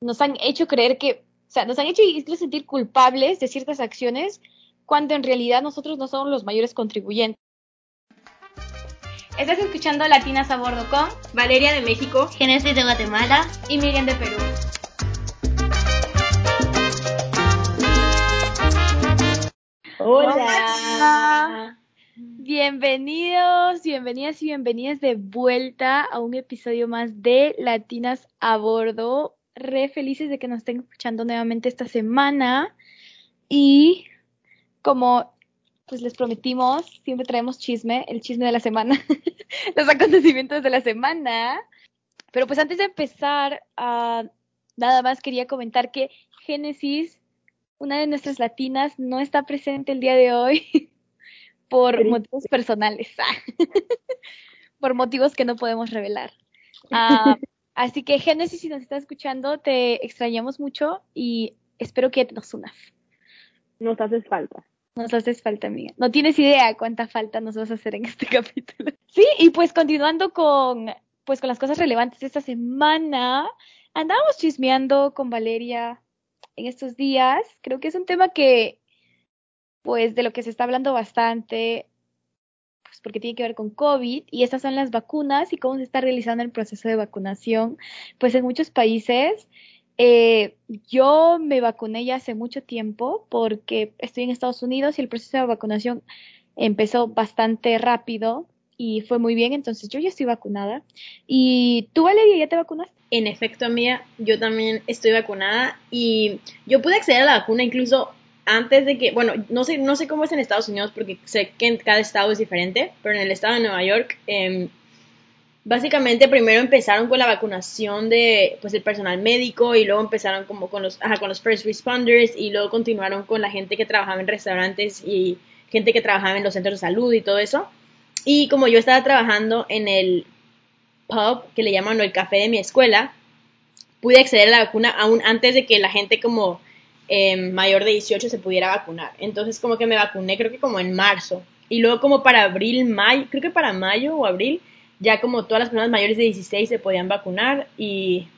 nos han hecho creer que, o sea, nos han hecho incluso sentir culpables de ciertas acciones cuando en realidad nosotros no somos los mayores contribuyentes. Estás escuchando Latinas a Bordo con Valeria de México, Genesis de Guatemala y Miriam de Perú. Hola. Bienvenidos, bienvenidas y bienvenidas de vuelta a un episodio más de Latinas a Bordo. Re felices de que nos estén escuchando nuevamente esta semana. Y como pues les prometimos, siempre traemos chisme, el chisme de la semana, los acontecimientos de la semana. Pero pues antes de empezar, uh, nada más quería comentar que Génesis, una de nuestras latinas, no está presente el día de hoy por motivos personales, por motivos que no podemos revelar. Uh, así que Génesis, si nos está escuchando, te extrañamos mucho y espero que nos unas. Nos haces falta. Nos haces falta, amiga. No tienes idea cuánta falta nos vas a hacer en este capítulo. Sí, y pues continuando con, pues con las cosas relevantes de esta semana, andábamos chismeando con Valeria en estos días. Creo que es un tema que, pues, de lo que se está hablando bastante, pues porque tiene que ver con COVID, y estas son las vacunas y cómo se está realizando el proceso de vacunación, pues en muchos países. Eh, yo me vacuné ya hace mucho tiempo porque estoy en Estados Unidos y el proceso de vacunación empezó bastante rápido y fue muy bien, entonces yo ya estoy vacunada. ¿Y tú, Valeria, ya te vacunaste? En efecto, mía, yo también estoy vacunada y yo pude acceder a la vacuna incluso antes de que, bueno, no sé, no sé cómo es en Estados Unidos porque sé que en cada estado es diferente, pero en el estado de Nueva York eh, básicamente primero empezaron con la vacunación de pues el personal médico y luego empezaron como con los ajá, con los first responders y luego continuaron con la gente que trabajaba en restaurantes y gente que trabajaba en los centros de salud y todo eso. Y como yo estaba trabajando en el pub que le llaman el café de mi escuela pude acceder a la vacuna aún antes de que la gente como eh, mayor de 18 se pudiera vacunar. Entonces como que me vacuné creo que como en marzo. Y luego como para abril mayo creo que para mayo o abril ya como todas las personas mayores de 16 se podían vacunar y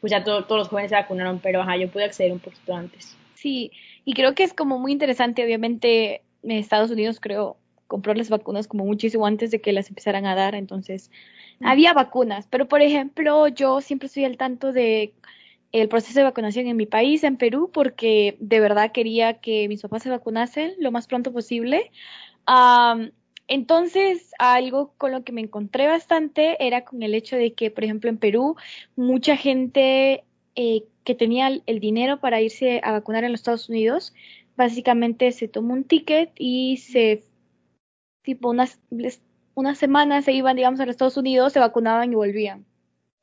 pues ya todos los jóvenes se vacunaron, pero ajá, yo pude acceder un poquito antes. Sí, y creo que es como muy interesante, obviamente en Estados Unidos creo compró las vacunas como muchísimo antes de que las empezaran a dar, entonces había vacunas, pero por ejemplo yo siempre estoy al tanto de el proceso de vacunación en mi país, en Perú, porque de verdad quería que mis papás se vacunasen lo más pronto posible. Entonces, algo con lo que me encontré bastante era con el hecho de que, por ejemplo, en Perú, mucha gente eh, que tenía el dinero para irse a vacunar en los Estados Unidos, básicamente se tomó un ticket y se, tipo, unas, unas semanas se iban, digamos, a los Estados Unidos, se vacunaban y volvían.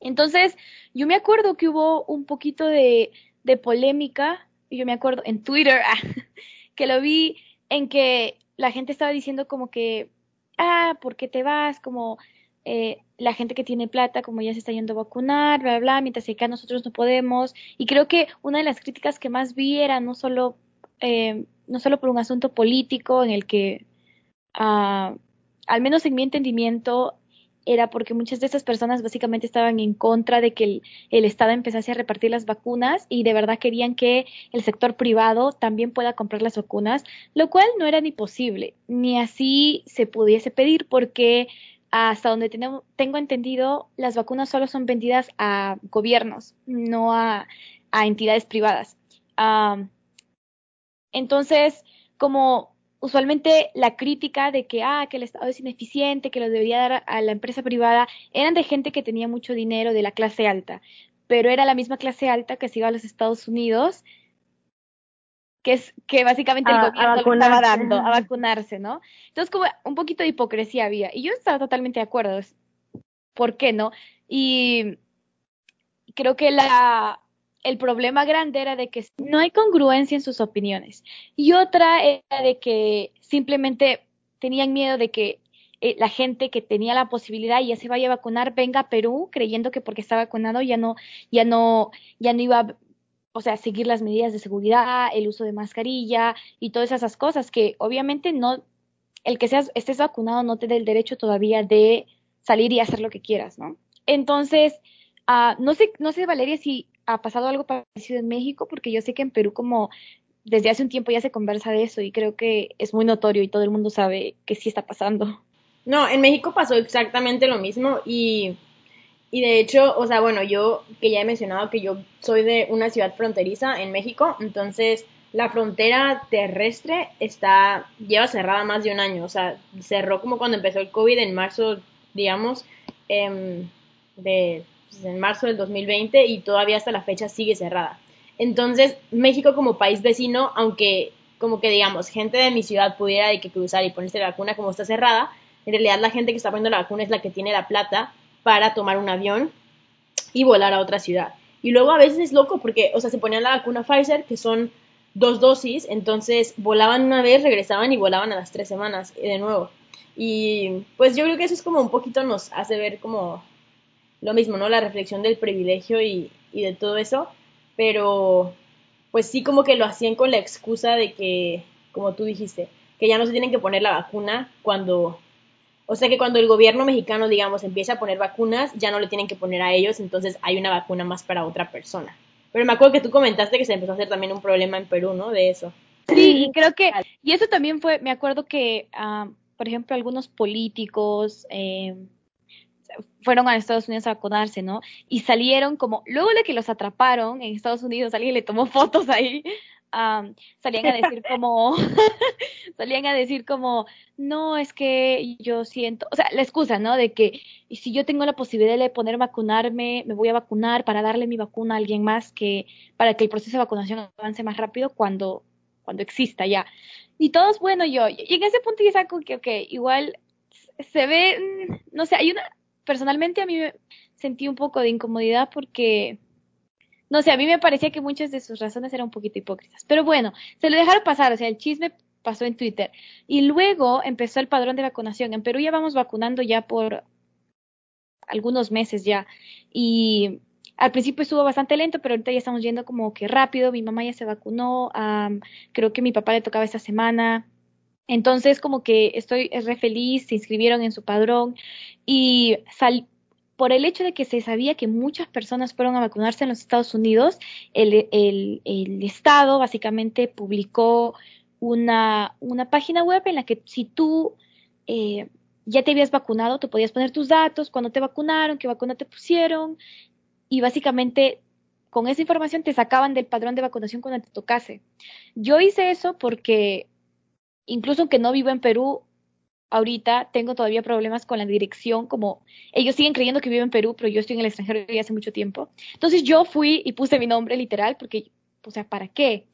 Entonces, yo me acuerdo que hubo un poquito de, de polémica, yo me acuerdo en Twitter, que lo vi en que la gente estaba diciendo como que, ah, ¿por qué te vas? Como eh, la gente que tiene plata, como ya se está yendo a vacunar, bla, bla, bla, mientras que acá nosotros no podemos. Y creo que una de las críticas que más vi era no solo, eh, no solo por un asunto político en el que, ah, al menos en mi entendimiento, era porque muchas de esas personas básicamente estaban en contra de que el, Estado empezase a repartir las vacunas y de verdad querían que el sector privado también pueda comprar las vacunas, lo cual no era ni posible, ni así se pudiese pedir porque hasta donde tengo entendido, las vacunas solo son vendidas a gobiernos, no a, entidades privadas. entonces, como usualmente la crítica de que, ah, que el Estado es ineficiente, que lo debería dar a la empresa privada, eran de gente que tenía mucho dinero de la clase alta, pero era la misma clase alta que se iba a los Estados Unidos, que es que básicamente el gobierno estaba dando a vacunarse, ¿no? Entonces, como un poquito de hipocresía había, y yo estaba totalmente de acuerdo, ¿por qué no? Y creo que la, el problema grande era de que no hay congruencia en sus opiniones. Y otra era de que simplemente tenían miedo de que eh, la gente que tenía la posibilidad y ya se vaya a vacunar venga a Perú creyendo que porque está vacunado ya no, ya no, ya no iba o sea, seguir las medidas de seguridad, el uso de mascarilla y todas esas cosas que obviamente no, el que seas, estés vacunado no te da el derecho todavía de salir y hacer lo que quieras, ¿no? Entonces, uh, no sé, no sé, Valeria, si ha pasado algo parecido en México, porque yo sé que en Perú como desde hace un tiempo ya se conversa de eso y creo que es muy notorio y todo el mundo sabe que sí está pasando. No, en México pasó exactamente lo mismo y, y de hecho, o sea, bueno, yo que ya he mencionado que yo soy de una ciudad fronteriza en México, entonces la frontera terrestre está lleva cerrada más de un año, o sea, cerró como cuando empezó el COVID en marzo, digamos, em, de pues, en marzo del 2020 y todavía hasta la fecha sigue cerrada. Entonces, México como país vecino, aunque como que digamos, gente de mi ciudad pudiera de que cruzar y ponerse la vacuna como está cerrada, en realidad la gente que está poniendo la vacuna es la que tiene la plata para tomar un avión y volar a otra ciudad. Y luego a veces es loco porque, o sea, se ponían la vacuna Pfizer, que son dos dosis, entonces volaban una vez, regresaban y volaban a las tres semanas de nuevo. Y pues yo creo que eso es como un poquito nos hace ver como lo mismo, ¿no? La reflexión del privilegio y, y de todo eso pero pues sí como que lo hacían con la excusa de que, como tú dijiste, que ya no se tienen que poner la vacuna cuando, o sea que cuando el gobierno mexicano, digamos, empieza a poner vacunas, ya no le tienen que poner a ellos, entonces hay una vacuna más para otra persona. Pero me acuerdo que tú comentaste que se empezó a hacer también un problema en Perú, ¿no? De eso. Sí, y creo que, y eso también fue, me acuerdo que, ah, por ejemplo, algunos políticos, eh, fueron a Estados Unidos a vacunarse, ¿no? Y salieron como, luego de que los atraparon en Estados Unidos, alguien le tomó fotos ahí, salían a decir como, salían a decir como, no, es que yo siento, o sea, la excusa, ¿no? De que y si yo tengo la posibilidad de poner vacunarme, me voy a vacunar para darle mi vacuna a alguien más que, para que el proceso de vacunación avance más rápido cuando, cuando exista ya. Y todos, bueno, yo, y en ese punto ya saco que, ok, igual se ve, mm, no sé, hay una, personalmente a mí me sentí un poco de incomodidad porque, no sé, a mí me parecía que muchas de sus razones eran un poquito hipócritas. Pero bueno, se lo dejaron pasar, o sea, el chisme pasó en Twitter. Y luego empezó el padrón de vacunación. En Perú ya vamos vacunando ya por algunos meses ya. Y al principio estuvo bastante lento, pero ahorita ya estamos yendo como que rápido. Mi mamá ya se vacunó, creo que mi papá le tocaba esta semana. Entonces, como que estoy re feliz, se inscribieron en su padrón y sal, por el hecho de que se sabía que muchas personas fueron a vacunarse en los Estados Unidos, el, el, el Estado básicamente publicó una, una, página web en la que si tú eh, ya te habías vacunado, tú podías poner tus datos, cuando te vacunaron, qué vacuna te pusieron, y básicamente con esa información te sacaban del padrón de vacunación cuando te tocase. Yo hice eso porque incluso aunque no vivo en Perú, ahorita tengo todavía problemas con la dirección, como ellos siguen creyendo que vivo en Perú, pero yo estoy en el extranjero ya hace mucho tiempo. Entonces yo fui y puse mi nombre literal, porque, o sea, ¿para qué?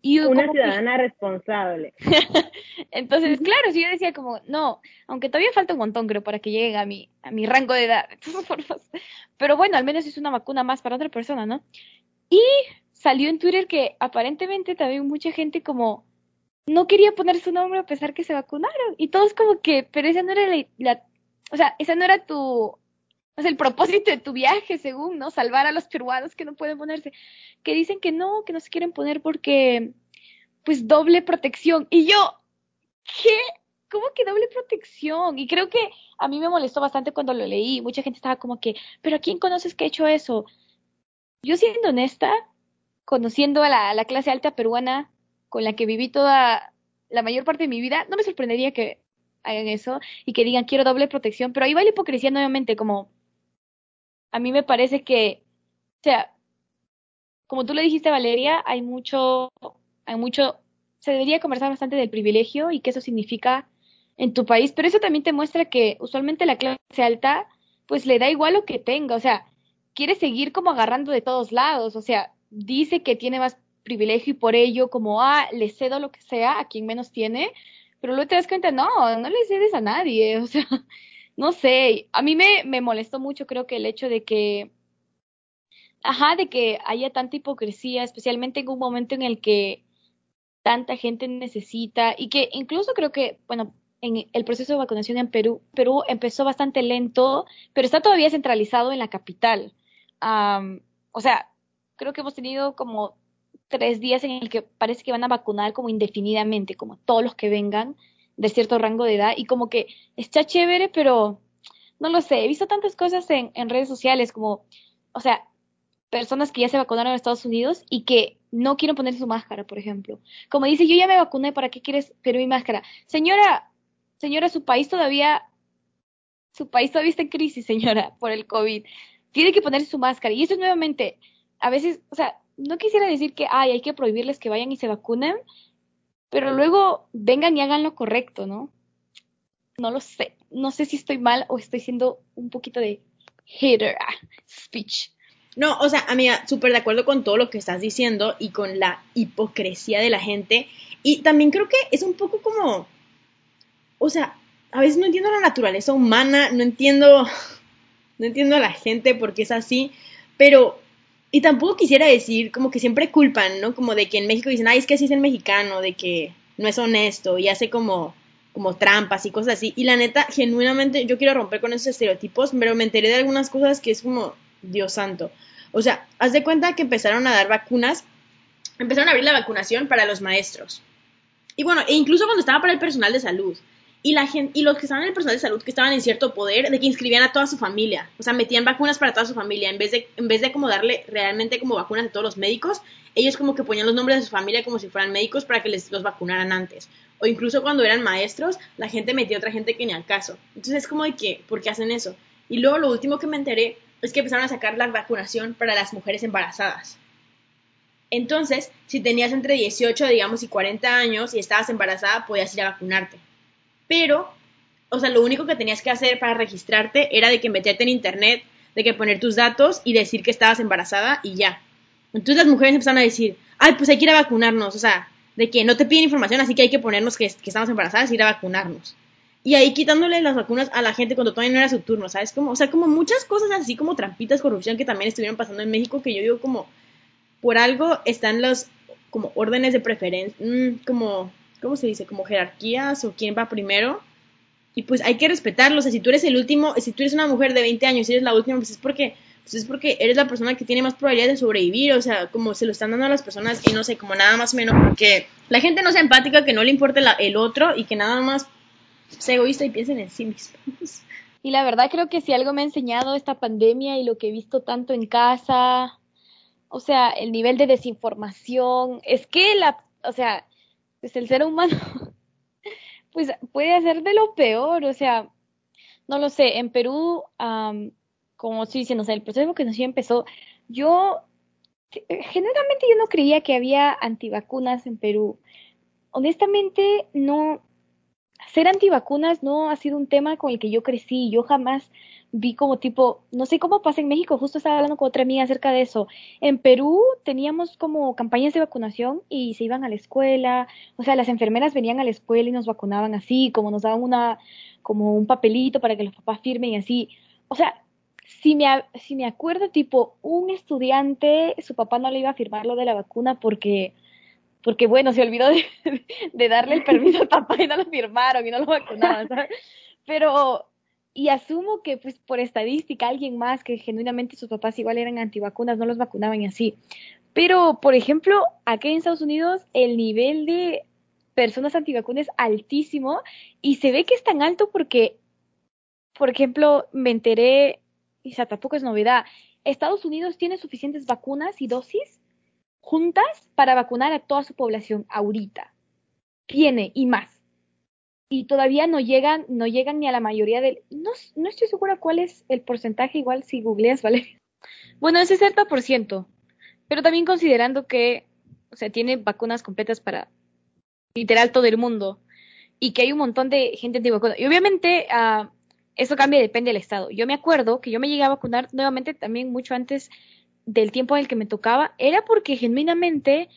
Y Una ciudadana responsable. Entonces, claro, si yo decía como, no, aunque todavía falta un montón, creo, para que llegue a mi, a mi rango de edad. Pero bueno, al menos es una vacuna más para otra persona, ¿no? Y salió en Twitter que aparentemente también mucha gente como no quería poner su nombre a pesar que se vacunaron. Y todos como que, pero esa no era la, o sea, esa no era tu, o sea, el propósito de tu viaje, según, ¿no? Salvar a los peruanos que no pueden ponerse. Que dicen que no, que no se quieren poner porque, pues, doble protección. Y yo, ¿qué? ¿Cómo que doble protección? Y creo que a mí me molestó bastante cuando lo leí. Mucha gente estaba como que, ¿pero a quién conoces que ha hecho eso? Yo siendo honesta, conociendo a la, a la clase alta peruana, con la que viví toda la mayor parte de mi vida, no me sorprendería que hagan eso y que digan quiero doble protección, pero ahí va la hipocresía nuevamente, como a mí me parece que, o sea, como tú le dijiste Valeria, hay mucho, hay mucho, se debería conversar bastante del privilegio y qué eso significa en tu país, pero eso también te muestra que usualmente la clase alta, pues le da igual lo que tenga, o sea, quiere seguir como agarrando de todos lados, o sea, dice que tiene más privilegio y por ello como, ah, le cedo lo que sea a quien menos tiene, pero luego te das cuenta, no, no le cedes a nadie, o sea, no sé, a mí me, me molestó mucho creo que el hecho de que, ajá, de que haya tanta hipocresía, especialmente en un momento en el que tanta gente necesita y que incluso creo que, bueno, en el proceso de vacunación en Perú, Perú empezó bastante lento, pero está todavía centralizado en la capital. o sea, creo que hemos tenido como tres días en el que parece que van a vacunar como indefinidamente, como todos los que vengan de cierto rango de edad y como que está chévere, pero no lo sé, he visto tantas cosas en, en redes sociales como, o sea, personas que ya se vacunaron en Estados Unidos y que no quieren poner su máscara, por ejemplo. Como dice, yo ya me vacuné, ¿para qué quieres pero mi máscara? Señora, señora, su país todavía, su país todavía está en crisis, señora, por el COVID. Tiene que poner su máscara. Y eso es nuevamente, a veces, o sea, no quisiera decir que, ay, hay que prohibirles que vayan y se vacunen, pero luego vengan y hagan lo correcto, ¿no? No lo sé. No sé si estoy mal o estoy siendo un poquito de hater ah, speech. No, o sea, amiga, súper de acuerdo con todo lo que estás diciendo y con la hipocresía de la gente. Y también creo que es un poco como, o sea, a veces no entiendo la naturaleza humana, no entiendo, no entiendo a la gente porque es así, pero, y tampoco quisiera decir, como que siempre culpan, ¿no? Como de que en México dicen, ay, es que así es el mexicano, de que no es honesto y hace como, como trampas y cosas así. Y la neta, genuinamente, yo quiero romper con esos estereotipos, pero me enteré de algunas cosas que es como, Dios santo. O sea, haz de cuenta que empezaron a dar vacunas, empezaron a abrir la vacunación para los maestros. Y bueno, e incluso cuando estaba para el personal de salud. Y, la gente, y los que estaban en el personal de salud que estaban en cierto poder de que inscribían a toda su familia. O sea, metían vacunas para toda su familia. En vez de, en vez de como darle realmente como vacunas a todos los médicos, ellos como que ponían los nombres de su familia como si fueran médicos para que les los vacunaran antes. O incluso cuando eran maestros, la gente metía a otra gente que ni al caso. Entonces es como de que, ¿por qué hacen eso? Y luego lo último que me enteré es que empezaron a sacar la vacunación para las mujeres embarazadas. Entonces, si tenías entre 18, digamos, y 40 años y estabas embarazada, podías ir a vacunarte. Pero, o sea, lo único que tenías que hacer para registrarte era de que meterte en internet, de que poner tus datos y decir que estabas embarazada y ya. Entonces las mujeres empezaron a decir, ay, pues hay que ir a vacunarnos, o sea, de que no te piden información, así que hay que ponernos que, estamos embarazadas y ir a vacunarnos y ahí quitándole las vacunas a la gente cuando todavía no era su turno, ¿sabes? Como, o sea, como muchas cosas así como trampitas, corrupción que también estuvieron pasando en México, que yo digo como, por algo están los, como órdenes de preferencia, mm, como, ¿cómo se dice? Como jerarquías o quién va primero. Y pues hay que respetarlo, o sea, si tú eres el último, si tú eres una mujer de 20 años y eres la última, pues es porque, pues es porque eres la persona que tiene más probabilidad de sobrevivir, o sea, como se lo están dando a las personas y no sé, como nada más menos, porque la gente no sea empática, que no le importe el otro y que nada más sea egoísta y piensen en sí mismos. Y la verdad creo que si algo me ha enseñado esta pandemia y lo que he visto tanto en casa, o sea, el nivel de desinformación, es que la, o sea, pues el ser humano, pues puede hacer de lo peor, o sea, no lo sé, en Perú, como estoy diciendo, o sea, el proceso que nos empezó, yo, generalmente yo no creía que había antivacunas en Perú. Honestamente, no, ser antivacunas no ha sido un tema con el que yo crecí. Yo jamás vi como tipo, no sé cómo pasa en México, justo estaba hablando con otra amiga acerca de eso. En Perú teníamos como campañas de vacunación y se iban a la escuela, o sea, las enfermeras venían a la escuela y nos vacunaban así, como nos daban una, como un papelito para que los papás firmen y así. O sea, si me, si me acuerdo, tipo, un estudiante, su papá no le iba a firmar lo de la vacuna porque porque bueno, se olvidó de, darle el permiso al papá y no lo firmaron y no lo vacunaban, ¿sabes? Pero, y asumo que pues por estadística alguien más que genuinamente sus papás igual eran antivacunas, no los vacunaban y así. Pero, por ejemplo, aquí en Estados Unidos el nivel de personas antivacunas es altísimo y se ve que es tan alto porque, por ejemplo, me enteré, y sea, tampoco es novedad, Estados Unidos tiene suficientes vacunas y dosis juntas para vacunar a toda su población ahorita. Tiene y más. Y todavía no llegan, no llegan ni a la mayoría del. No, no estoy segura cuál es el porcentaje, igual si googleas, ¿vale? Bueno, es 60%. Pero también considerando que, o sea, tiene vacunas completas para literal todo el mundo. Y que hay un montón de gente antivacuna. Y obviamente, uh, eso cambia, depende del estado. Yo me acuerdo que yo me llegué a vacunar nuevamente también mucho antes del tiempo en el que me tocaba, era porque genuinamente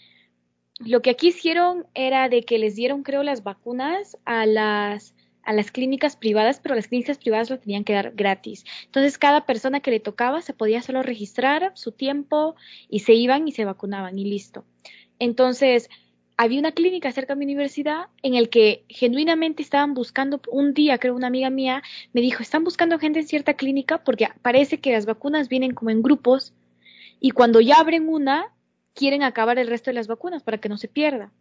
lo que aquí hicieron era de que les dieron, creo, las vacunas a las a las clínicas privadas, pero las clínicas privadas lo tenían que dar gratis. Entonces, cada persona que le tocaba se podía solo registrar su tiempo y se iban y se vacunaban y listo. Entonces, había una clínica cerca de mi universidad en el que genuinamente estaban buscando, un día creo una amiga mía me dijo, están buscando gente en cierta clínica porque parece que las vacunas vienen como en grupos y cuando ya abren una, quieren acabar el resto de las vacunas para que no se pierda.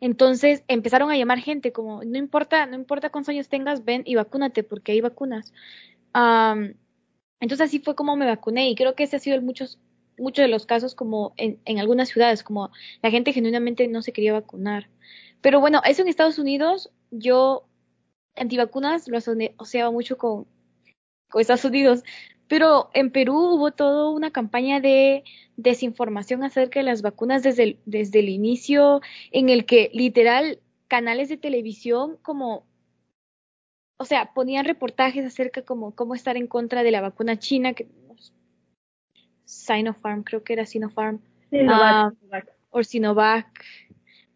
Entonces empezaron a llamar gente como, no importa, no importa cuántos años tengas, ven y vacúnate porque hay vacunas. entonces así fue como me vacuné y creo que ese ha sido el muchos, muchos de los casos como en, en algunas ciudades, como la gente genuinamente no se quería vacunar. Pero bueno, eso en Estados Unidos, yo antivacunas lo asociaba mucho con, con Estados Unidos, pero en Perú hubo toda una campaña de desinformación acerca de las vacunas desde el, desde el inicio, en el que literal canales de televisión como, o sea, ponían reportajes acerca como cómo estar en contra de la vacuna china, que Sinopharm, creo que era Sinopharm, Sinovac, uh, o Sinovac,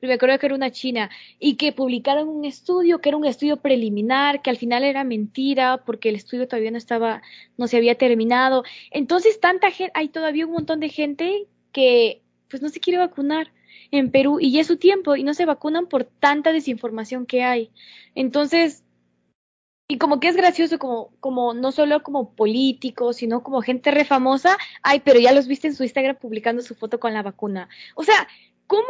me acuerdo que era una china, y que publicaron un estudio, que era un estudio preliminar, que al final era mentira, porque el estudio todavía no estaba, no se había terminado. Entonces, tanta gente, hay todavía un montón de gente que, pues, no se quiere vacunar en Perú, y ya es su tiempo, y no se vacunan por tanta desinformación que hay. Entonces, y como que es gracioso, como, como no solo como políticos, sino como gente refamosa, ay, pero ya los viste en su Instagram publicando su foto con la vacuna. O sea, ¿cómo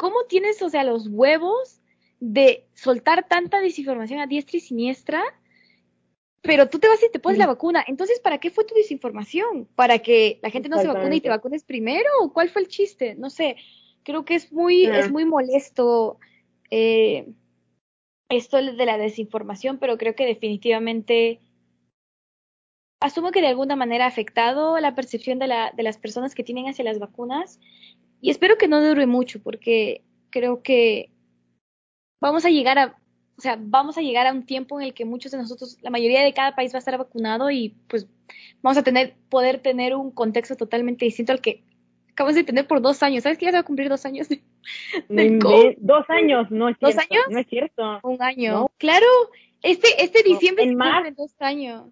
¿cómo tienes, o sea, los huevos de soltar tanta desinformación a diestra y siniestra? Pero tú te vas y te pones la vacuna. Entonces, ¿para qué fue tu desinformación? ¿Para que la gente no se vacune y te vacunes primero? ¿O cuál fue el chiste? No sé. Creo que es muy, es muy molesto eh, esto de la desinformación, pero creo que definitivamente asumo que de alguna manera ha afectado la percepción de, la, de las personas que tienen hacia las vacunas y espero que no dure mucho porque creo que vamos a llegar a, o sea, vamos a llegar a un tiempo en el que muchos de nosotros, la mayoría de cada país va a estar vacunado y pues vamos a tener, poder tener un contexto totalmente distinto al que acabamos de tener por dos años. ¿Sabes que ya se va a cumplir dos años? De, dos años, no es cierto. ¿Dos años? No es cierto. Un año. Claro, este, este diciembre en se dos años.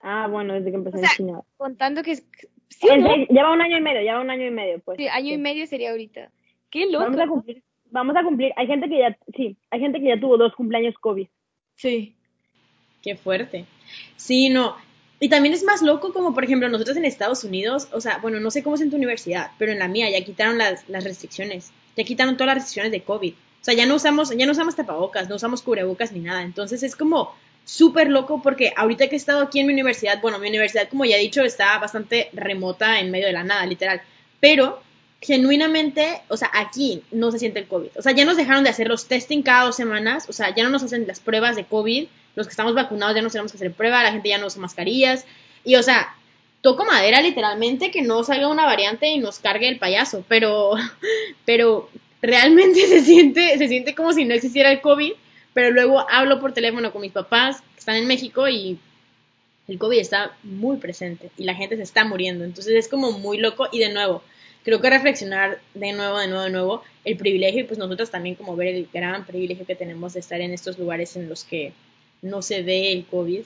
Ah, bueno, desde que empecé en China. Contando que Sí, Lleva un año y medio, lleva un año y medio, pues. Sí, año y medio sería ahorita. Qué loco. Vamos a cumplir, vamos a cumplir. Hay gente que ya, sí, hay gente que ya tuvo dos cumpleaños COVID. Sí. Qué fuerte. Sí, no. Y también es más loco como, por ejemplo, nosotros en Estados Unidos, o sea, bueno, no sé cómo es en tu universidad, pero en la mía ya quitaron las, las restricciones. Ya quitaron todas las restricciones de COVID. O sea, ya no usamos, ya no usamos tapabocas, no usamos cubrebocas ni nada. Entonces es como, súper loco porque ahorita que he estado aquí en mi universidad, bueno, mi universidad, como ya he dicho, está bastante remota en medio de la nada, literal. Pero genuinamente, o sea, aquí no se siente el COVID. O sea, ya nos dejaron de hacer los testing cada dos semanas, o sea, ya no nos hacen las pruebas de COVID, los que estamos vacunados ya no tenemos que hacer prueba, la gente ya no usa mascarillas, y o sea, toco madera literalmente que no salga una variante y nos cargue el payaso, pero, pero realmente se siente, se siente como si no existiera el COVID pero luego hablo por teléfono con mis papás que están en México y el COVID está muy presente y la gente se está muriendo. Entonces es como muy loco y de nuevo, creo que reflexionar de nuevo, de nuevo, de nuevo el privilegio y pues nosotros también como ver el gran privilegio que tenemos de estar en estos lugares en los que no se ve el COVID,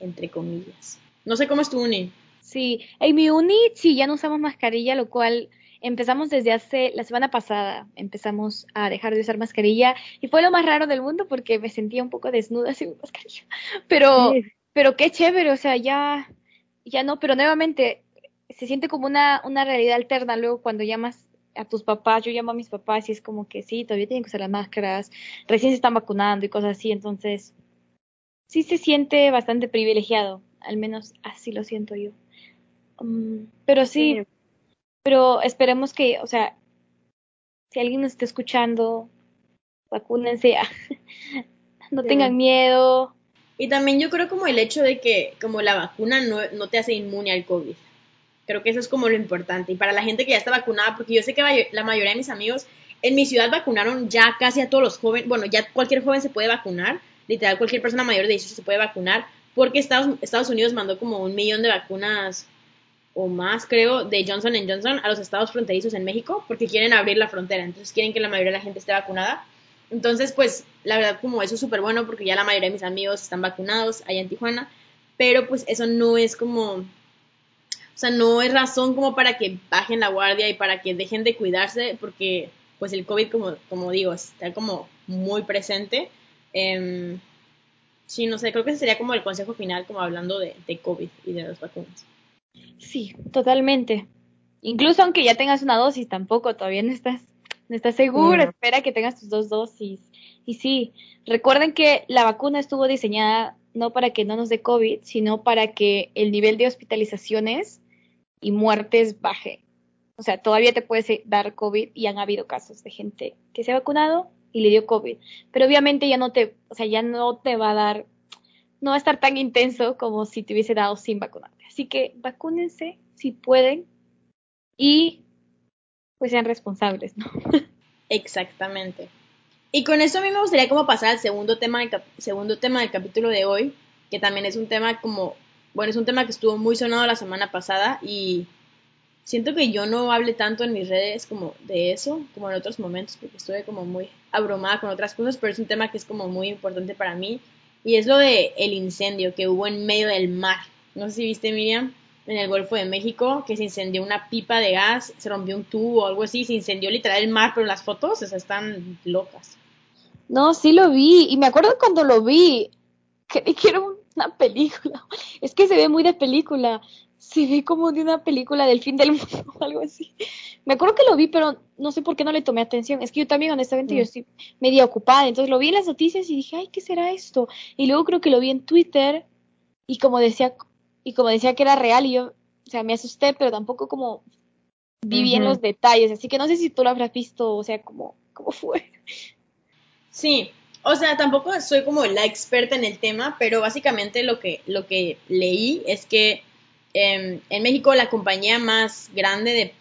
entre comillas. No sé cómo es tu uni. Sí, en mi uni sí, ya no usamos mascarilla, lo cual empezamos desde hace, la semana pasada, empezamos a dejar de usar mascarilla y fue lo más raro del mundo porque me sentía un poco desnuda sin mascarilla. Pero, pero qué chévere, o sea, ya, ya no, pero nuevamente se siente como una, una realidad alterna luego cuando llamas a tus papás, yo llamo a mis papás y es como que sí, todavía tienen que usar las máscaras, recién se están vacunando y cosas así, entonces sí se siente bastante privilegiado, al menos así lo siento yo. Um, pero sí, pero esperemos que, o sea, si alguien nos está escuchando, vacúnense, no tengan miedo. Y también yo creo como el hecho de que como la vacuna no, no te hace inmune al COVID. Creo que eso es como lo importante. Y para la gente que ya está vacunada, porque yo sé que la mayoría de mis amigos en mi ciudad vacunaron ya casi a todos los jóvenes, bueno, ya cualquier joven se puede vacunar, literal cualquier persona mayor de 18 se puede vacunar, porque Estados, Estados Unidos mandó como un millón de vacunas o más, creo, de Johnson Johnson a los estados fronterizos en México porque quieren abrir la frontera, entonces quieren que la mayoría de la gente esté vacunada. Entonces, pues, la verdad, como eso es súper bueno porque ya la mayoría de mis amigos están vacunados allá en Tijuana, pero pues eso no es como, o sea, no es razón como para que bajen la guardia y para que dejen de cuidarse porque, pues, el COVID, como, como digo, está como muy presente. Eh, sí, no sé, creo que ese sería como el consejo final, como hablando de, de COVID y de las vacunas. Sí, totalmente. Incluso aunque ya tengas una dosis, tampoco todavía no estás, no estás seguro. Espera que tengas tus dos dosis. Y sí, recuerden que la vacuna estuvo diseñada no para que no nos dé COVID, sino para que el nivel de hospitalizaciones y muertes baje. O sea, todavía te puede dar COVID y han habido casos de gente que se ha vacunado y le dio COVID. Pero obviamente ya no te, o sea, ya no te va a dar, no va a estar tan intenso como si te hubiese dado sin vacunarte. Así que vacúnense si pueden y pues sean responsables, ¿no? Exactamente. Y con eso a mí me gustaría como pasar al segundo tema, del segundo tema del capítulo de hoy, que también es un tema como, bueno, es un tema que estuvo muy sonado la semana pasada y siento que yo no hable tanto en mis redes como de eso, como en otros momentos, porque estuve como muy abrumada con otras cosas, pero es un tema que es como muy importante para mí y es lo de el incendio que hubo en medio del mar. No sé si viste, Miriam, en el Golfo de México, que se incendió una pipa de gas, se rompió un tubo o algo así, se incendió literal el mar, pero las fotos, o están locas. No, sí lo vi, y me acuerdo cuando lo vi, que, que era una película, es que se ve muy de película, se ve como de una película del fin del mundo o algo así. Me acuerdo que lo vi, pero no sé por qué no le tomé atención. Es que yo también, honestamente, yo mm. estoy media ocupada. Entonces lo vi en las noticias y dije, ay, ¿qué será esto? Y luego creo que lo vi en Twitter y como decía, y como decía que era real y yo, o sea, me asusté, pero tampoco como vi bien los detalles. Así que no sé si tú lo habrás visto, o sea, cómo, cómo fue. Sí, o sea, tampoco soy como la experta en el tema, pero básicamente lo que, lo que leí es que em, en México la compañía más grande de,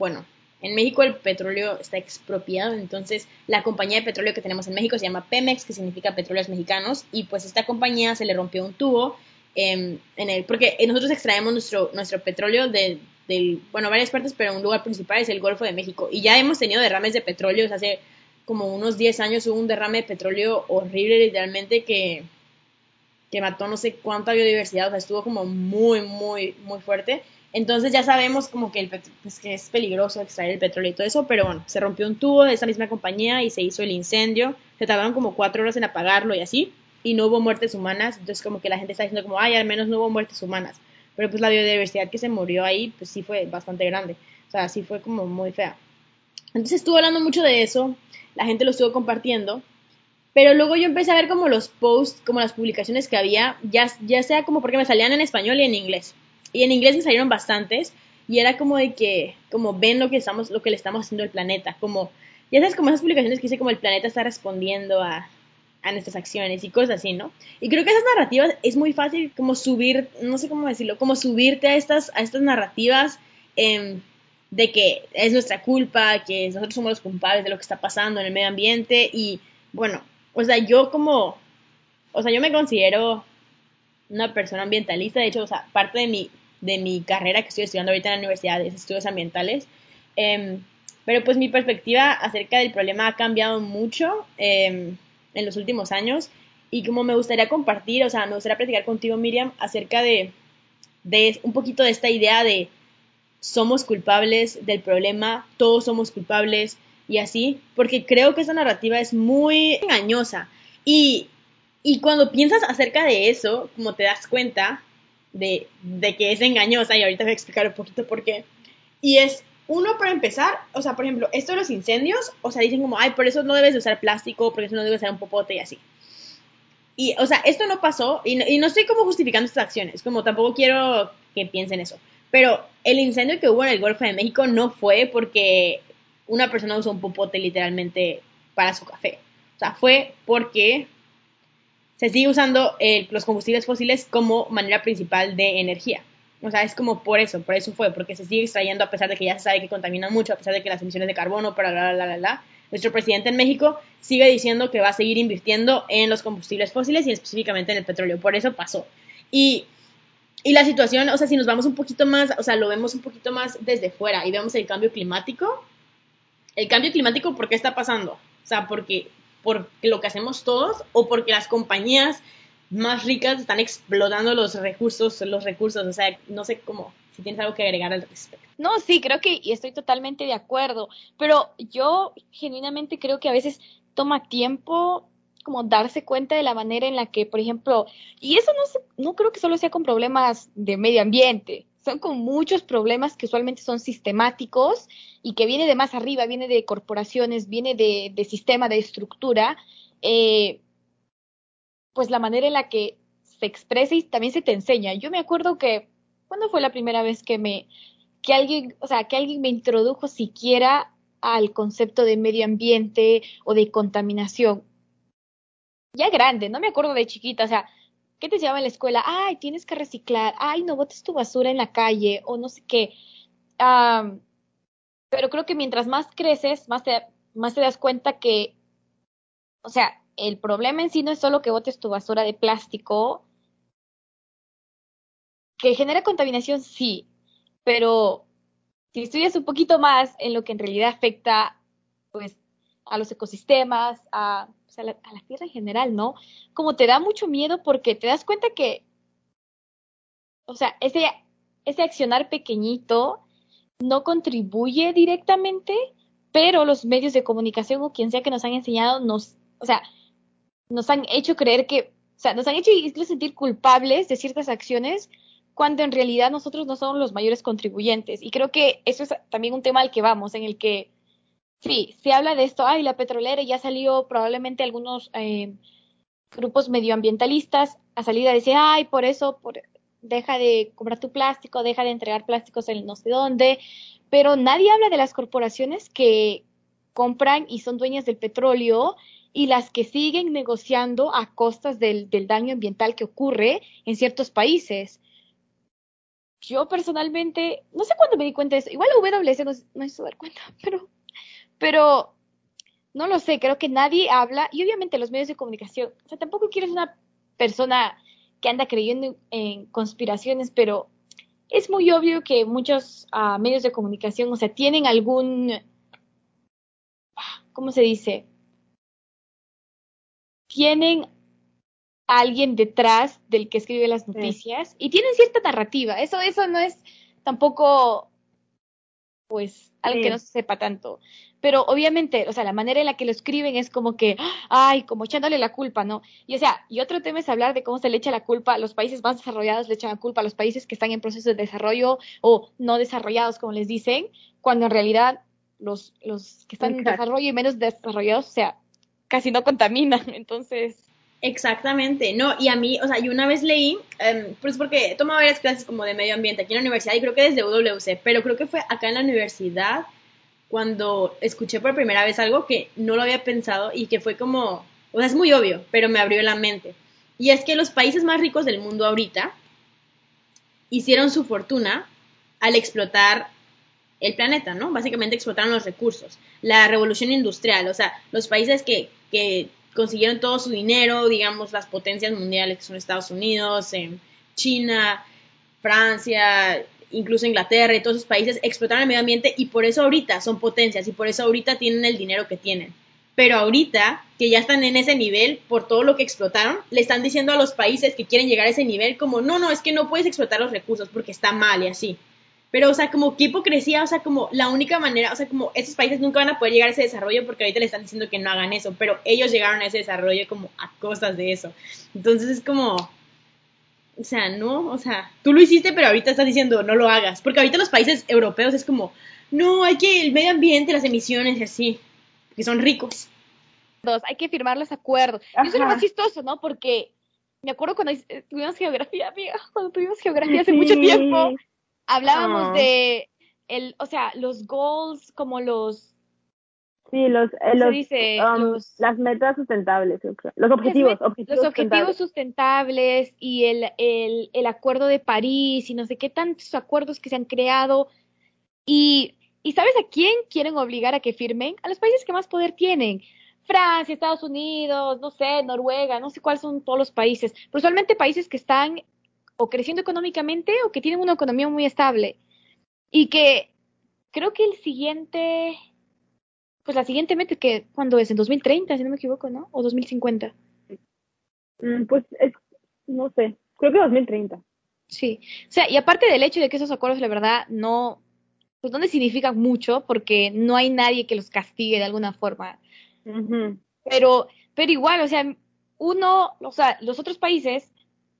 bueno, en México el petróleo está expropiado, entonces la compañía de petróleo que tenemos en México se llama Pemex, que significa Petróleos Mexicanos, y pues esta compañía se le rompió un tubo em, en el, porque nosotros extraemos nuestro, nuestro petróleo de, del, bueno, varias partes, pero un lugar principal es el Golfo de México, y ya hemos tenido derrames de petróleo hace como unos 10 años hubo un derrame de petróleo horrible, literalmente, que, que mató no sé cuánta biodiversidad, o sea, estuvo como muy, muy, muy fuerte. Entonces ya sabemos como que, el, pues, es peligroso extraer el petróleo y todo eso, pero bueno, se rompió un tubo de esa misma compañía y se hizo el incendio. Se tardaron como cuatro horas en apagarlo y así, y no hubo muertes humanas. Entonces como que la gente está diciendo como, ay, al menos no hubo muertes humanas. Pero pues la biodiversidad que se murió ahí, pues sí fue bastante grande. O sea, sí fue como muy fea. Entonces estuvo hablando mucho de eso, la gente lo estuvo compartiendo, pero luego yo empecé a ver como los posts, como las publicaciones que había, ya, ya sea como porque me salían en español y en inglés. Y en inglés me salieron bastantes y era como de que, como ven lo que estamos, lo que le estamos haciendo al planeta, como, ya sabes, como esas publicaciones que dice como el planeta está respondiendo a, a nuestras acciones y cosas así, ¿no? Y creo que esas narrativas es muy fácil como subir, no sé cómo decirlo, como subirte a estas, a estas narrativas eh, de que es nuestra culpa, que nosotros somos los culpables de lo que está pasando en el medio ambiente y bueno, o sea, yo como, o sea, yo me considero una persona ambientalista, de hecho, o sea, parte de mi, de mi carrera que estoy estudiando ahorita en la universidad es estudios ambientales, em, pero pues mi perspectiva acerca del problema ha cambiado mucho em, en los últimos años y como me gustaría compartir, o sea, me gustaría platicar contigo, Miriam, acerca de, de un poquito de esta idea de somos culpables del problema, todos somos culpables y así, porque creo que esa narrativa es muy engañosa. Y, y cuando piensas acerca de eso, como te das cuenta de, de que es engañosa, y ahorita voy a explicar un poquito por qué, y es uno para empezar, o sea, por ejemplo, esto de los incendios, o sea, dicen como, ay, por eso no debes de usar plástico, por eso no debes usar un popote y así. Y, o sea, esto no pasó, y no, y no estoy como justificando estas acciones, como tampoco quiero que piensen eso. Pero el incendio que hubo en el Golfo de México no fue porque una persona usó un popote literalmente para su café. O sea, fue porque se sigue usando los combustibles fósiles como manera principal de energía. O sea, es como por eso, por eso fue, porque se sigue extrayendo a pesar de que ya se sabe que contaminan mucho, a pesar de que las emisiones de carbono, para la, la, la, la. Nuestro presidente en México sigue diciendo que va a seguir invirtiendo en los combustibles fósiles y específicamente en el petróleo. Por eso pasó. Y y la situación, o sea, si nos vamos un poquito más, o sea, lo vemos un poquito más desde fuera y vemos el cambio climático, el cambio climático, ¿por qué está pasando? O sea, porque por lo que hacemos todos o porque las compañías más ricas están explotando los recursos, los recursos, o sea, no sé cómo, si tienes algo que agregar al respecto. No, sí, creo que y estoy totalmente de acuerdo, pero yo genuinamente creo que a veces toma tiempo como darse cuenta de la manera en la que, por ejemplo, y eso no, no creo que solo sea con problemas de medio ambiente, son con muchos problemas que usualmente son sistemáticos y que viene de más arriba, viene de corporaciones, viene de, de sistema, de estructura, eh, pues la manera en la que se expresa y también se te enseña. Yo me acuerdo que, ¿cuándo fue la primera vez que me, que alguien, o sea, que alguien me introdujo siquiera al concepto de medio ambiente o de contaminación. Ya grande, no me acuerdo de chiquita, o sea, ¿qué te enseñaba en la escuela? Ay, tienes que reciclar, ay, no botes tu basura en la calle o no sé qué. pero creo que mientras más creces, más te, más te das cuenta que, o sea, el problema en sí no es solo que botes tu basura de plástico, que genera contaminación, sí, pero si estudias un poquito más en lo que en realidad afecta, pues, a los ecosistemas, a, pues, a, la, tierra en general, ¿no? Como te da mucho miedo porque te das cuenta que, o sea, ese, ese accionar pequeñito no contribuye directamente, pero los medios de comunicación o quien sea que nos han enseñado nos, o sea, nos han hecho creer que, o sea, nos han hecho sentir culpables de ciertas acciones cuando en realidad nosotros no somos los mayores contribuyentes. Y creo que eso es también un tema al que vamos, en el que sí, se habla de esto, ay, la petrolera ya salió probablemente algunos eh, grupos medioambientalistas a salir a decir, ay, por eso, por, deja de comprar tu plástico, deja de entregar plásticos en no sé dónde, pero nadie habla de las corporaciones que compran y son dueñas del petróleo y las que siguen negociando a costas del, daño ambiental que ocurre en ciertos países. Yo personalmente, no sé cuándo me di cuenta de eso, igual WC no, no hizo dar cuenta, pero, pero no lo sé, creo que nadie habla, y obviamente los medios de comunicación, o sea, tampoco quieres una persona que anda creyendo en, conspiraciones, pero es muy obvio que muchos uh, medios de comunicación, o sea, tienen algún, ¿cómo se dice? Tienen alguien detrás del que escribe las noticias y tienen cierta narrativa. Eso, eso no es tampoco, pues, algo que no se sepa tanto. Pero obviamente, o sea, la manera en la que lo escriben es como que, ay, como echándole la culpa, ¿no? Y o sea, y otro tema es hablar de cómo se le echa la culpa a los países más desarrollados, le echan la culpa a los países que están en proceso de desarrollo o no desarrollados, como les dicen, cuando en realidad los, los que están en desarrollo y menos desarrollados, o sea, casi no contaminan. Entonces, Exactamente, no, y a mí, o sea, yo una vez leí, um, pues porque he tomado varias clases como de medio ambiente aquí en la universidad y creo que desde UWC, pero creo que fue acá en la universidad cuando escuché por primera vez algo que no lo había pensado y que fue como, o sea, es muy obvio, pero me abrió la mente. Y es que los países más ricos del mundo ahorita hicieron su fortuna al explotar el planeta, ¿no? Básicamente explotaron los recursos. La revolución industrial, o sea, los países que, que consiguieron todo su dinero, digamos, las potencias mundiales que son Estados Unidos, China, Francia, incluso Inglaterra y todos esos países explotaron el medio ambiente y por eso ahorita son potencias y por eso ahorita tienen el dinero que tienen. Pero ahorita, que ya están en ese nivel por todo lo que explotaron, le están diciendo a los países que quieren llegar a ese nivel como, no, no, es que no puedes explotar los recursos porque está mal y así. Pero, o sea, como qué hipocresía, o sea, como la única manera, o sea, como esos países nunca van a poder llegar a ese desarrollo porque ahorita le están diciendo que no hagan eso, pero ellos llegaron a ese desarrollo como a costas de eso. Entonces es como, o sea, no, o sea, tú lo hiciste, pero ahorita estás diciendo no lo hagas, porque ahorita los países europeos es como, no, hay que el medio ambiente, las emisiones y así, que son ricos. Dos, hay que firmar los acuerdos. Eso es lo más chistoso, ¿no? Porque me acuerdo cuando tuvimos geografía, amiga, cuando tuvimos geografía hace mucho tiempo Hablábamos ah. de, el, o sea, los goals como los... Sí, los, eh, um, los, las metas sustentables, los objetivos. los objetivos sustentables y el, el, el acuerdo de París y no sé qué tantos acuerdos que se han creado. Y, y ¿sabes a quién quieren obligar a que firmen? A los países que más poder tienen. Francia, Estados Unidos, no sé, Noruega, no sé cuáles son todos los países, pero usualmente países que están o creciendo económicamente o que tienen una economía muy estable. Y que creo que el siguiente, pues la siguiente meta que, cuando es? En 2030, si no me equivoco, ¿no? O 2050. Mm, pues es, no sé, creo que 2030. Sí, o sea, y aparte del hecho de que esos acuerdos, la verdad, no, pues no significan mucho porque no hay nadie que los castigue de alguna forma. Pero, pero igual, o sea, uno, o sea, los otros países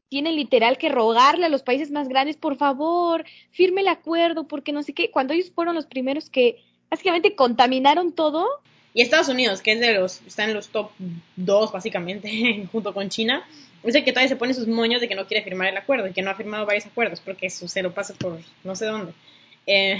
tienen literal que rogarle a los países más grandes, por favor, firme el acuerdo, porque no sé qué, cuando ellos fueron los primeros que básicamente contaminaron todo. Y Estados Unidos, que es de los, está en los top dos básicamente, junto con China, es que todavía se pone sus moños de que no quiere firmar el acuerdo y que no ha firmado varios acuerdos porque eso se lo pasa por no sé dónde. Eh,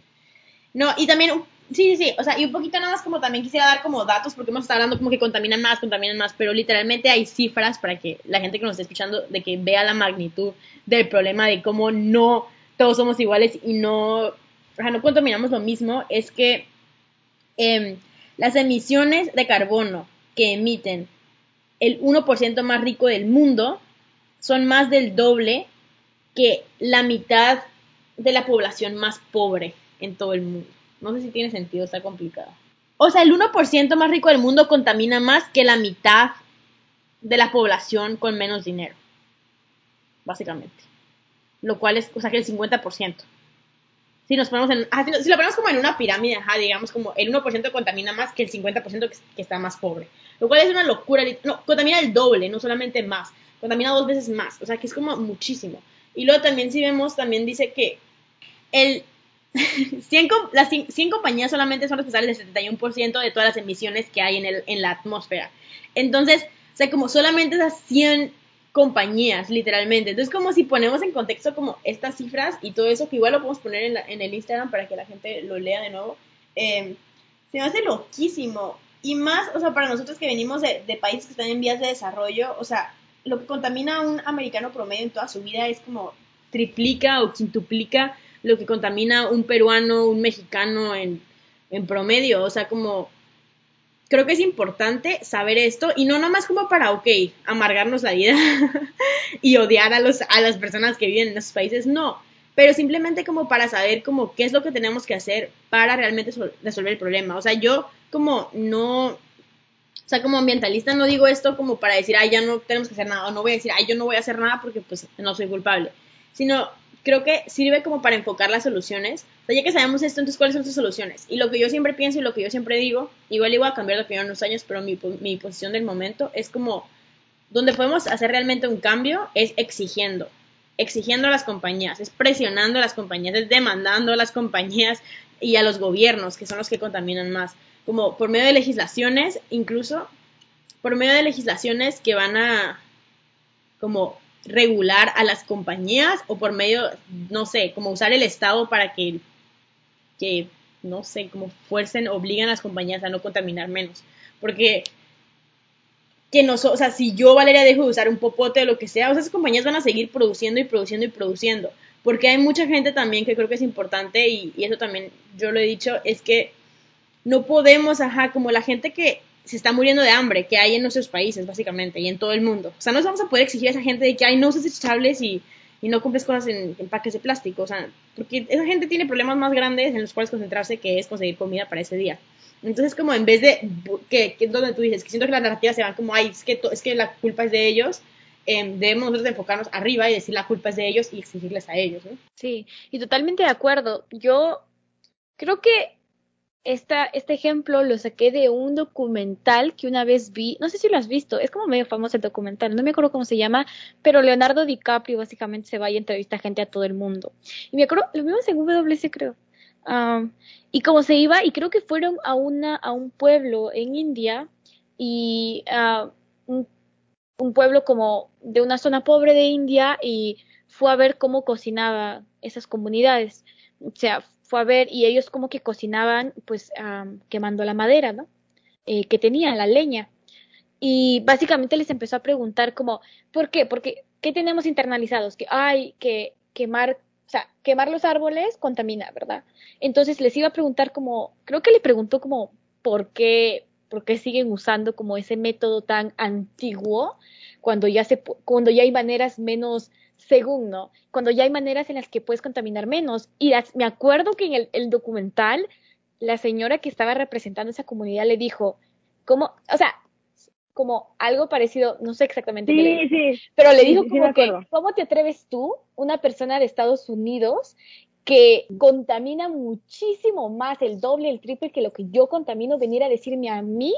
no, y también, sí, sí, sí, o sea, y un poquito nada más como también quisiera dar como datos, porque hemos estado hablando como que contaminan más, contaminan más, pero literalmente hay cifras para que la gente que nos esté escuchando, de que vea la magnitud del problema de cómo no todos somos iguales y no, no contaminamos lo mismo, es que em, las emisiones de carbono que emiten el 1% más rico del mundo son más del doble que la mitad de la población más pobre en todo el mundo. No sé si tiene sentido, está complicado. O sea, el 1% más rico del mundo contamina más que la mitad de la población con menos dinero. Básicamente. Lo cual es, o sea, que el 50%. Si nos ponemos en, si, lo ponemos como en una pirámide, digamos como el 1% contamina más que el 50% que, está más pobre. Lo cual es una locura. No, contamina el doble, no solamente más. Contamina dos veces más. O sea, que es como muchísimo. Y luego también si vemos, también dice que el 100, las 100 compañías solamente son responsables del 71% de todas las emisiones que hay en, el, en la atmósfera. Entonces, o sea, como solamente esas 100 compañías, literalmente. Entonces, como si ponemos en contexto como estas cifras y todo eso, que igual lo podemos poner en, en el Instagram para que la gente lo lea de nuevo, eh, se me hace loquísimo. Y más, o sea, para nosotros que venimos de, de países que están en vías de desarrollo, o sea, lo que contamina a un americano promedio en toda su vida es como triplica o quintuplica lo que contamina un peruano, un mexicano en, en promedio. O sea, como creo que es importante saber esto y no nomás como para, ok, amargarnos la vida y odiar a, los, a las personas que viven en esos países, no, pero simplemente como para saber como qué es lo que tenemos que hacer para realmente resolver el problema. O sea, yo como no, o sea, como ambientalista no digo esto como para decir, ay, ya no tenemos que hacer nada, o no voy a decir, ay, yo no voy a hacer nada porque pues no soy culpable, sino creo que sirve como para enfocar las soluciones. O sea, ya que sabemos esto, entonces, ¿cuáles son sus soluciones? Y lo que yo siempre pienso y lo que yo siempre digo, igual iba a cambiar de opinión en unos años, pero mi, mi posición del momento es como, donde podemos hacer realmente un cambio es exigiendo, exigiendo a las compañías, es presionando a las compañías, es demandando a las compañías y a los gobiernos, que son los que contaminan más, como por medio de legislaciones, incluso por medio de legislaciones que van a como regular a las compañías o por medio, no sé, como usar el Estado para que, que no sé, como fuercen, obligan a las compañías a no contaminar menos. Porque que no, o sea, si yo, Valeria, dejo de usar un popote o lo que sea, o sea, esas compañías van a seguir produciendo y produciendo y produciendo. Porque hay mucha gente también que creo que es importante y, y eso también yo lo he dicho, es que no podemos, ajá, como la gente que se está muriendo de hambre que hay en nuestros países, básicamente, y en todo el mundo. O sea, no vamos a poder exigir a esa gente de que, hay no uses desechables y, y no compres cosas en empaques de plástico. O sea, porque esa gente tiene problemas más grandes en los cuales concentrarse que es conseguir comida para ese día. Entonces, como en vez de, que, que donde tú dices, que siento que las narrativas se van como, ay, es que, es que la culpa es de ellos, eh, debemos nosotros enfocarnos arriba y decir la culpa es de ellos y exigirles a ellos, ¿no? Sí, y totalmente de acuerdo. Yo creo que esta, este ejemplo lo saqué de un documental que una vez vi, no sé si lo has visto, es como medio famoso el documental, no me acuerdo cómo se llama, pero Leonardo DiCaprio básicamente se va y entrevista gente a todo el mundo. Y me acuerdo, lo vimos en WC creo. y como se iba, y creo que fueron a, una, a un pueblo en India y un, un pueblo como de una zona pobre de India y fue a ver cómo cocinaba esas comunidades. O sea, a ver y ellos como que cocinaban pues quemando la madera, ¿no? Eh, que tenían, la leña. Y básicamente les empezó a preguntar como, ¿por qué? Porque, ¿qué tenemos internalizados? Que hay que quemar, o sea, quemar los árboles contamina, ¿verdad? Entonces les iba a preguntar como, creo que le preguntó como, ¿por qué, por qué siguen usando como ese método tan antiguo cuando ya se, cuando ya hay maneras menos según, ¿no? Cuando ya hay maneras en las que puedes contaminar menos. Y me acuerdo que en el, documental, la señora que estaba representando esa comunidad le dijo, ¿cómo? O sea, como algo parecido, no sé exactamente sí, sí, pero le dijo como que, ¿cómo te atreves tú, una persona de Estados Unidos, que contamina muchísimo más, el doble, el triple que lo que yo contamino, venir a decirme a mí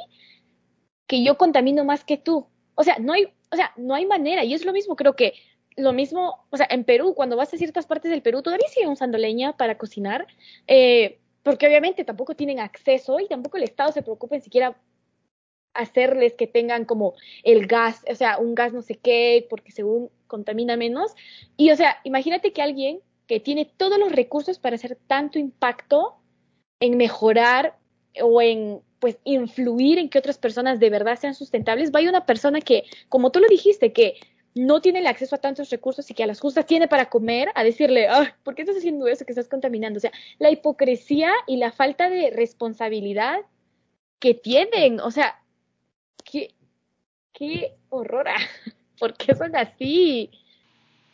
que yo contamino más que tú? O sea, no hay, o sea, no hay manera, y es lo mismo, creo que lo mismo, o sea, en Perú, cuando vas a ciertas partes del Perú, todavía siguen usando leña para cocinar, eh, porque obviamente tampoco tienen acceso y tampoco el Estado se preocupa en siquiera hacerles que tengan como el gas, o sea, un gas no sé qué, porque según contamina menos. Y, o sea, imagínate que alguien que tiene todos los recursos para hacer tanto impacto en mejorar o en pues influir en que otras personas de verdad sean sustentables, vaya una persona que, como tú lo dijiste, que no tiene el acceso a tantos recursos y que a las justas tiene para comer, a decirle, ¿por qué estás haciendo eso que estás contaminando? O sea, la hipocresía y la falta de responsabilidad que tienen, o sea, qué, qué horror, ¿por qué son así?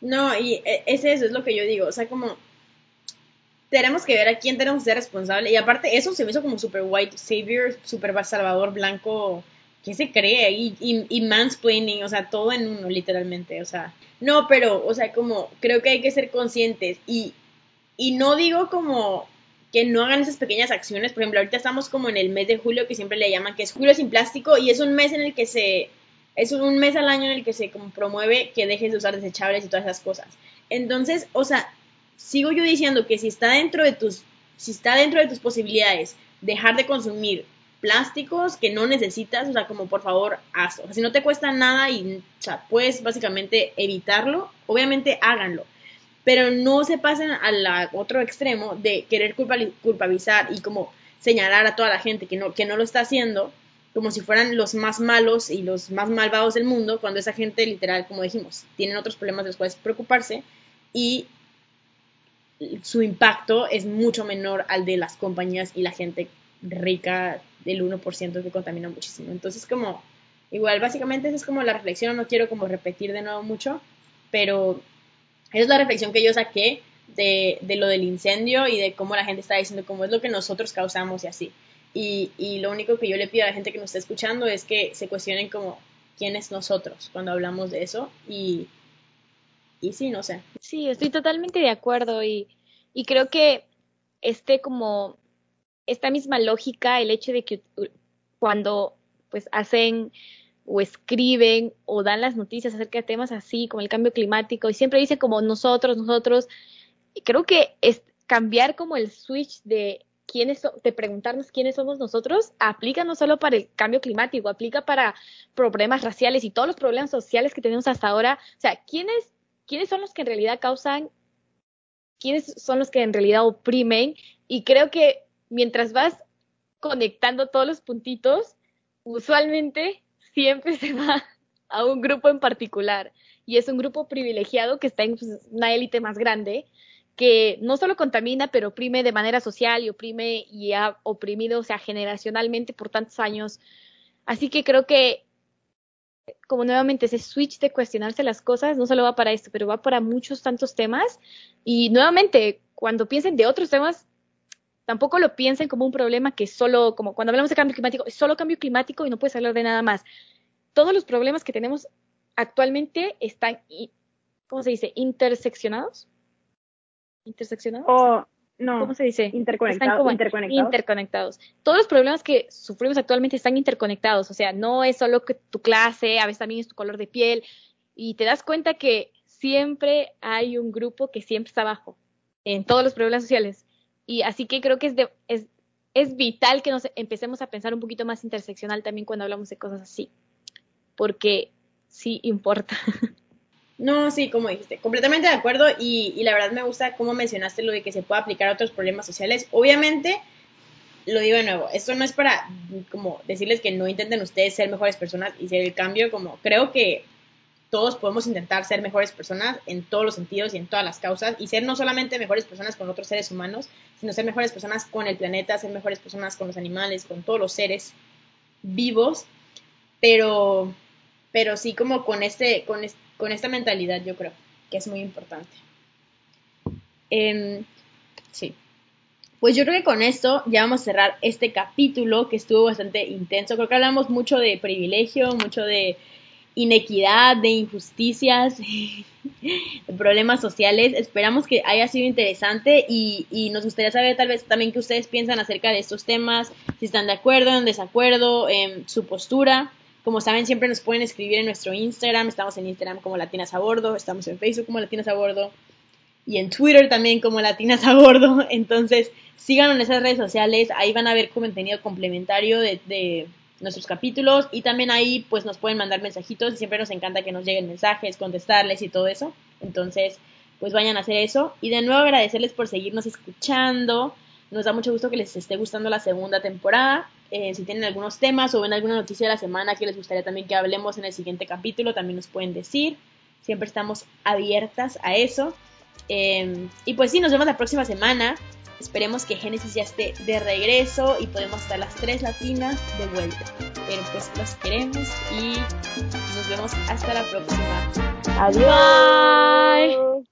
No, y e, es eso, es lo que yo digo, o sea, como tenemos que ver a quién tenemos que ser responsable. Y aparte, eso se me hizo como super white savior, super salvador blanco. ¿Qué se cree? Y, y, y, mansplaining, o sea, todo en uno, literalmente. O sea, no, pero, o sea, como creo que hay que ser conscientes. Y, y no digo como que no hagan esas pequeñas acciones. Por ejemplo, ahorita estamos como en el mes de julio, que siempre le llaman que es julio sin plástico, y es un mes en el que se. Es un mes al año en el que se promueve que dejes de usar desechables y todas esas cosas. Entonces, o sea, sigo yo diciendo que si está dentro de tus, si está dentro de tus posibilidades dejar de consumir plásticos que no necesitas, o sea, como por favor hazlo. Si no te cuesta nada y, puedes básicamente evitarlo, obviamente háganlo. Pero no se pasen al otro extremo de querer culpabilizar y como señalar a toda la gente que no, que no lo está haciendo como si fueran los más malos y los más malvados del mundo, cuando esa gente literal, como dijimos, tienen otros problemas de los cuales preocuparse y su impacto es mucho menor al de las compañías y la gente rica del 1% que contamina muchísimo. Entonces, como, igual, básicamente esa es como la reflexión, no quiero como repetir de nuevo mucho, pero esa es la reflexión que yo saqué de, de lo del incendio y de cómo la gente está diciendo cómo es lo que nosotros causamos y así. Y, y lo único que yo le pido a la gente que nos está escuchando es que se cuestionen como quién es nosotros cuando hablamos de eso y y sí, no sé. Sí, estoy totalmente de acuerdo y, y creo que este como esta misma lógica, el hecho de que cuando pues hacen o escriben o dan las noticias acerca de temas así como el cambio climático y siempre dicen como nosotros, nosotros, creo que cambiar como el switch de quiénes de preguntarnos quiénes somos nosotros aplica no solo para el cambio climático, aplica para problemas raciales y todos los problemas sociales que tenemos hasta ahora. O sea, ¿quiénes quiénes son los que en realidad causan, quiénes son los que en realidad oprimen. Y creo que mientras vas conectando todos los puntitos, usualmente siempre se va a un grupo en particular. Y es un grupo privilegiado que está en pues, una élite más grande, que no solo contamina, pero oprime de manera social y oprime y ha oprimido, o sea, generacionalmente por tantos años. Así que creo que como nuevamente ese switch de cuestionarse las cosas no solo va para esto, pero va para muchos tantos temas. Y nuevamente, cuando piensen de otros temas, tampoco lo piensen como un problema que solo, como cuando hablamos de cambio climático, es solo cambio climático y no puedes hablar de nada más. Todos los problemas que tenemos actualmente están, ¿cómo se dice? Interseccionados. Interseccionados. No. ¿Cómo se dice? Interconectados. interconectados. Todos los problemas que sufrimos actualmente están interconectados. O sea, no es solo que tu clase, a veces también es tu color de piel. Y te das cuenta que siempre hay un grupo que siempre está abajo en todos los problemas sociales. Y así que creo que es, es, es vital que nos empecemos a pensar un poquito más interseccional también cuando hablamos de cosas así. Porque sí importa. No, sí, como dijiste, completamente de acuerdo y, y, la verdad me gusta cómo mencionaste lo de que se puede aplicar a otros problemas sociales. Obviamente, lo digo de nuevo, esto no es para como decirles que no intenten ustedes ser mejores personas y ser el cambio, como creo que todos podemos intentar ser mejores personas en todos los sentidos y en todas las causas y ser no solamente mejores personas con otros seres humanos, sino ser mejores personas con el planeta, ser mejores personas con los animales, con todos los seres vivos, pero pero sí como con este con con esta mentalidad yo creo que es muy importante. Em, sí. Pues yo creo que con esto ya vamos a cerrar este capítulo que estuvo bastante intenso. Creo que hablamos mucho de privilegio, mucho de inequidad, de injusticias, de problemas sociales. Esperamos que haya sido interesante y, y, nos gustaría saber tal vez también qué ustedes piensan acerca de estos temas, si están de acuerdo, en desacuerdo, en su postura. Como saben, siempre nos pueden escribir en nuestro Instagram. Estamos en Instagram como Latinas a Bordo, estamos en Facebook como Latinas a Bordo y en Twitter también como Latinas a Bordo. Entonces, síganos en esas redes sociales. Ahí van a ver contenido complementario de, de nuestros capítulos y también ahí pues nos pueden mandar mensajitos y siempre nos encanta que nos lleguen mensajes, contestarles y todo eso. Entonces, pues vayan a hacer eso. Y de nuevo agradecerles por seguirnos escuchando. Nos da mucho gusto que les esté gustando la segunda temporada. Eh, si tienen algunos temas o ven alguna noticia de la semana que les gustaría también que hablemos en el siguiente capítulo, también nos pueden decir. Siempre estamos abiertas a eso. Em, y pues sí, nos vemos la próxima semana. Esperemos que Génesis ya esté de regreso y podemos estar las tres latinas de vuelta. Pero pues los queremos y nos vemos hasta la próxima. Adiós.